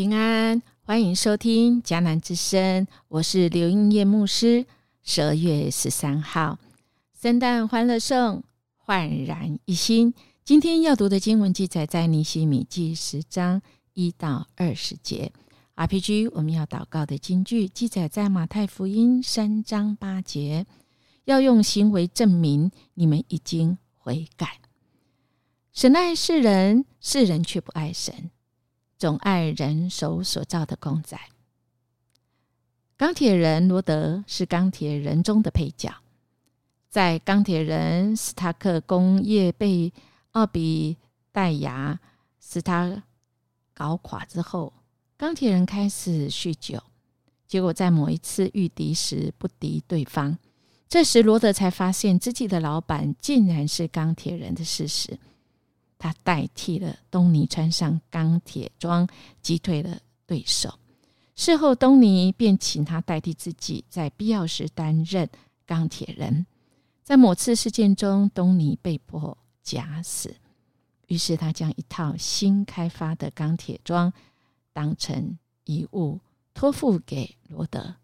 平安，欢迎收听迦南之声，我是刘英叶牧师。十二月十三号，圣诞欢乐颂，焕然一新。今天要读的经文记载在尼西米记十章一到二十节。RPG 我们要祷告的经句记载在马太福音三章八节，要用行为证明你们已经悔改。神爱世人，世人却不爱神，总爱人手所造的公仔。钢铁人罗德是钢铁人中的配角，在钢铁人斯塔克工业被奥比戴亚斯塔搞垮之后。钢铁人开始酗酒，结果在某一次遇敌时不敌对方。这时罗德才发现自己的老板竟然是钢铁人的事实。他代替了东尼穿上钢铁装，击退了对手。事后，东尼便请他代替自己，在必要时担任钢铁人。在某次事件中，东尼被迫假死，于是他将一套新开发的钢铁装。当成遗物托付给罗德，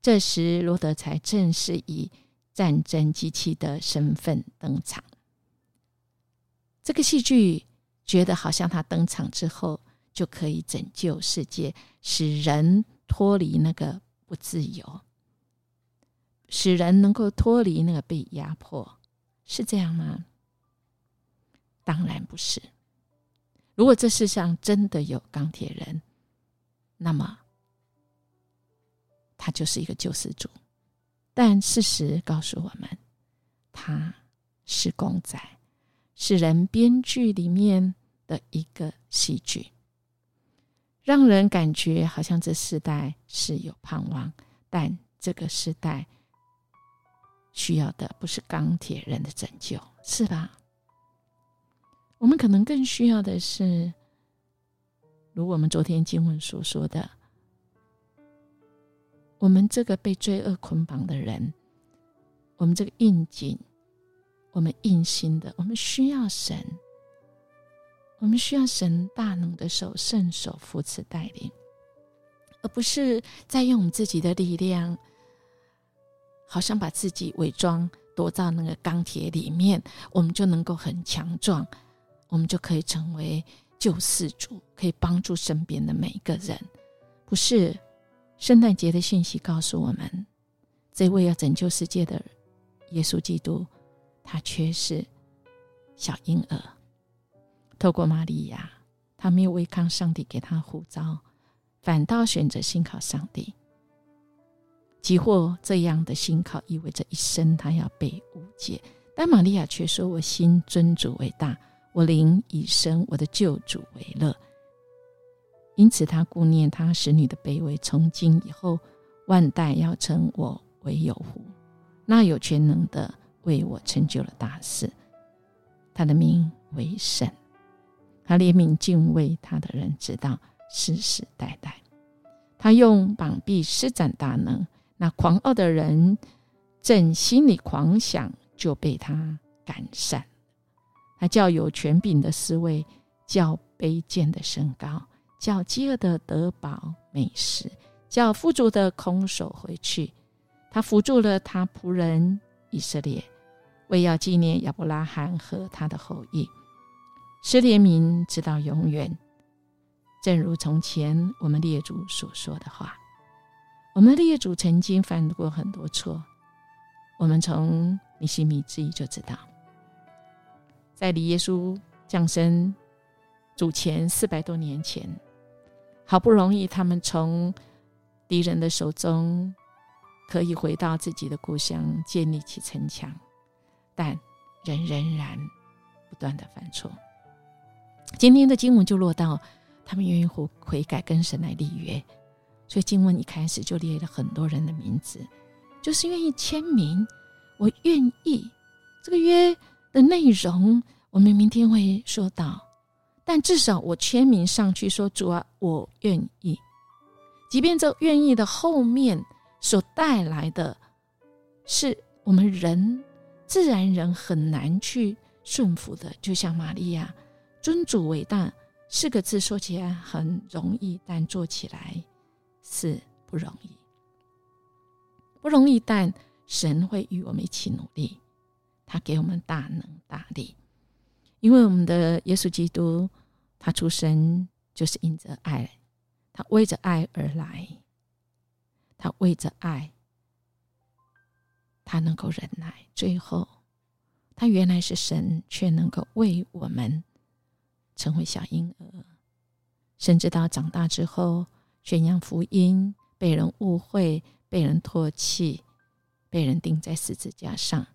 这时罗德才正式以战争机器的身份登场。这个戏剧觉得好像他登场之后就可以拯救世界，使人脱离那个不自由，使人能够脱离那个被压迫，是这样吗？当然不是。如果这世上真的有钢铁人，那么，他就是一个救世主，但事实告诉我们，他是公仔，是人编剧里面的一个戏剧，让人感觉好像这时代是有盼望，但这个时代需要的不是钢铁人的拯救，是吧？我们可能更需要的是。如我们昨天经文所说的，我们这个被罪恶捆绑的人，我们这个应景，我们硬心的，我们需要神，我们需要神大能的手圣手扶持带领，而不是在用我们自己的力量，好像把自己伪装躲到那个钢铁里面，我们就能够很强壮，我们就可以成为。救世主可以帮助身边的每一个人，不是圣诞节的信息告诉我们，这位要拯救世界的耶稣基督，他却是小婴儿。透过玛利亚，他没有违抗上帝给他呼召，反倒选择信靠上帝。即或这样的信靠意味着一生他要被误解，但玛利亚却说：“我心尊主为大。”我灵以生我的救主为乐，因此他顾念他使女的卑微，从今以后万代要称我为有福。那有全能的为我成就了大事，他的名为神。他怜悯敬畏他的人，直到世世代代。他用膀臂施展大能，那狂傲的人正心里狂想，就被他赶散。他叫有权柄的思维，叫卑贱的升高，叫饥饿的得饱美食，叫富足的空手回去。他扶住了他仆人以色列，为要纪念亚伯拉罕和他的后裔，施怜悯直到永远。正如从前我们列祖所说的话，我们列祖曾经犯过很多错，我们从尼西米之一就知道。在离耶稣降生主前四百多年前，好不容易他们从敌人的手中可以回到自己的故乡，建立起城墙，但人仍然不断的犯错。今天的经文就落到他们愿意悔悔改，跟神来立约，所以经文一开始就列了很多人的名字，就是愿意签名，我愿意这个约。的内容，我们明天会说到，但至少我签名上去说：“主啊，我愿意。”即便这愿意的后面所带来的是我们人自然人很难去顺服的，就像玛利亚尊主伟大，四个字说起来很容易，但做起来是不容易。不容易，但神会与我们一起努力，他给我们大能大力，因为我们的耶稣基督，他出生就是因着爱，他为着爱而来，他为着爱，他能够忍耐，最后他原来是神，却能够为我们成为小婴儿，甚至到长大之后宣扬福音，被人误会。被人唾弃，被人钉在十字架上，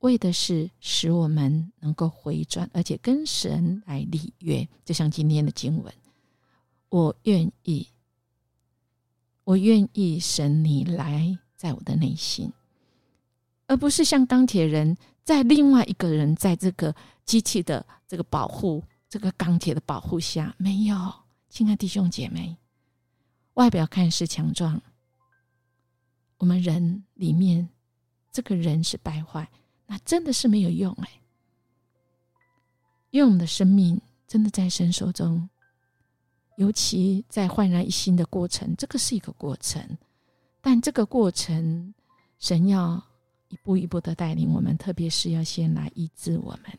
为的是使我们能够回转，而且跟神来立约。就像今天的经文，我愿意，我愿意神你来在我的内心，而不是像钢铁人在另外一个人在这个机器的这个保护、这个钢铁的保护下。没有，亲爱弟兄姐妹，外表看似强壮。我们人里面，这个人是败坏，那真的是没有用哎。因为我们的生命真的在神手中，尤其在焕然一新的过程，这个是一个过程，但这个过程，神要一步一步的带领我们，特别是要先来医治我们。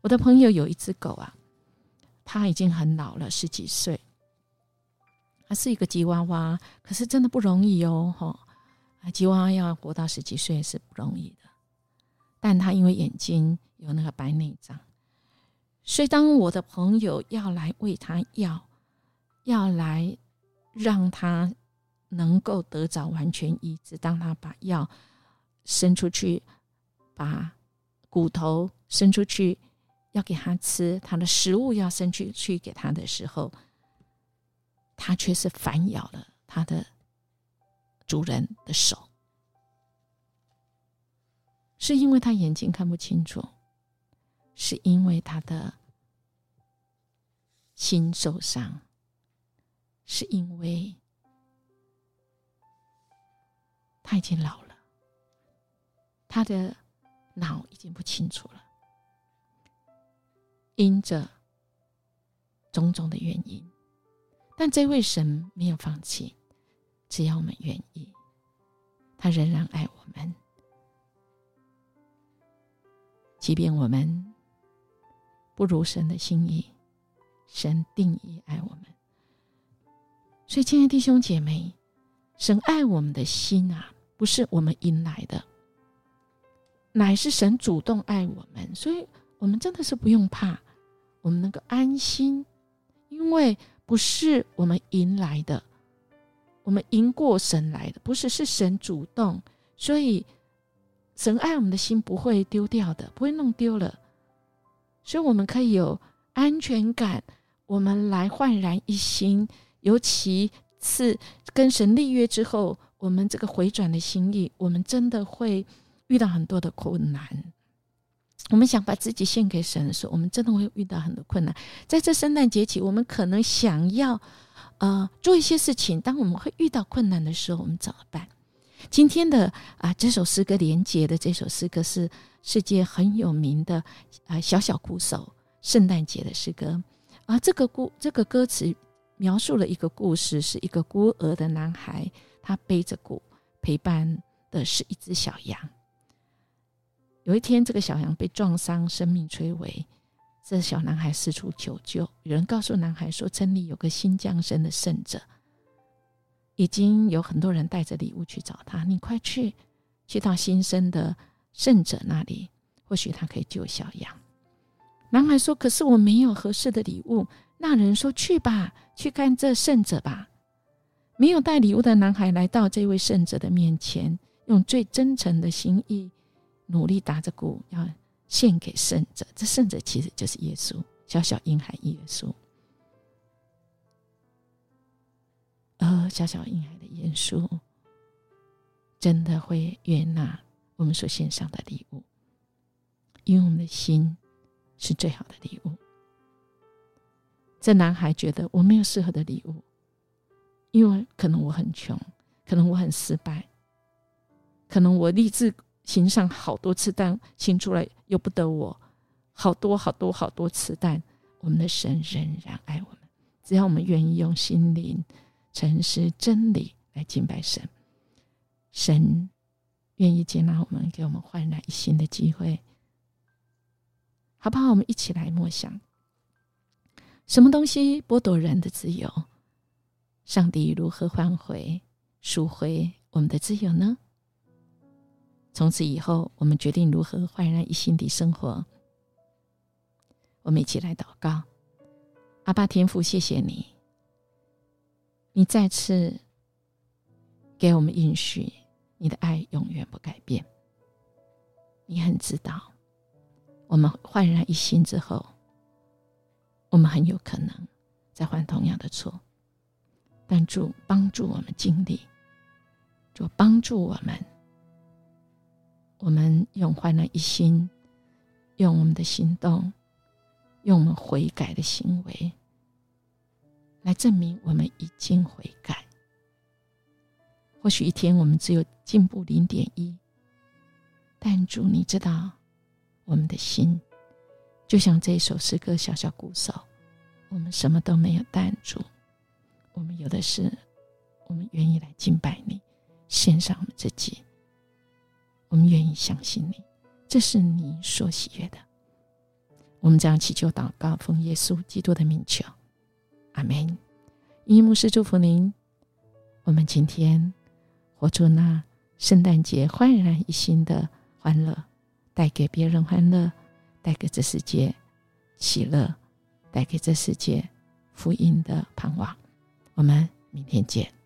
我的朋友有一只狗啊，它已经很老了，十几岁，它是一个吉娃娃，可是真的不容易哦，哈。吉娃娃要活到十几岁是不容易的，但他因为眼睛有那个白内障，所以当我的朋友要来喂他药，要来让他能够得着完全医治，当他把药伸出去，把骨头伸出去要给他吃，他的食物要伸出去给他的时候，他却是反咬了他的。主人的手，是因为他眼睛看不清楚，是因为他的心受伤，是因为他已经老了，他的脑已经不清楚了，因着种种的原因，但这位神没有放弃。只要我们愿意，他仍然爱我们。即便我们不如神的心意，神定义爱我们。所以，亲爱的弟兄姐妹，神爱我们的心啊，不是我们迎来的，乃是神主动爱我们。所以，我们真的是不用怕，我们能够安心，因为不是我们迎来的。我们迎过神来的，不是是神主动，所以神爱我们的心不会丢掉的，不会弄丢了，所以我们可以有安全感。我们来焕然一新，尤其是跟神立约之后，我们这个回转的心意，我们真的会遇到很多的困难。我们想把自己献给神的时候，我们真的会遇到很多困难。在这圣诞节起，我们可能想要。呃，做一些事情。当我们会遇到困难的时候，我们怎么办？今天的啊，这首诗歌连接的这首诗歌是世界很有名的啊，小小鼓手圣诞节的诗歌啊。这个故这个歌词描述了一个故事，是一个孤儿的男孩，他背着鼓，陪伴的是一只小羊。有一天，这个小羊被撞伤，生命垂危。这小男孩四处求救，有人告诉男孩说：“村里有个新降生的圣者，已经有很多人带着礼物去找他。你快去，去到新生的圣者那里，或许他可以救小羊。”男孩说：“可是我没有合适的礼物。”那人说：“去吧，去看这圣者吧。”没有带礼物的男孩来到这位圣者的面前，用最真诚的心意，努力打着鼓要。献给圣者，这圣者其实就是耶稣，小小婴孩耶稣。而小小婴孩的耶稣，真的会悦纳我们所献上的礼物，因为我们的心是最好的礼物。这男孩觉得我没有适合的礼物，因为可能我很穷，可能我很失败，可能我立志。行上好多次，但行出来由不得我，好多好多好多次，但我们的神仍然爱我们。只要我们愿意用心灵、诚实、真理来敬拜神，神愿意接纳我们，给我们焕然一新的机会，好不好？我们一起来默想：什么东西剥夺人的自由？上帝如何换回、赎回我们的自由呢？从此以后，我们决定如何焕然一新的生活。我们一起来祷告。阿爸天父，谢谢你，你再次给我们允许，你的爱永远不改变。你很知道，我们焕然一新之后，我们很有可能再犯同样的错。但主帮助我们经历，主帮助我们，我们用焕然一心，用我们的行动，用我们悔改的行为。来证明我们已经悔改。或许一天我们只有进步零点一，但主，你知道我们的心，就像这首诗歌小小鼓手，我们什么都没有，但主，我们有的是，我们愿意来敬拜你，献上我们自己，我们愿意相信你，这是你所喜悦的。我们将祈求祷告，奉耶稣基督的名求。阿门。伊牧师祝福您。我们今天活出那圣诞节焕然一新的欢乐，带给别人欢乐，带给这世界喜乐，带给这世界福音的盼望。我们明天见。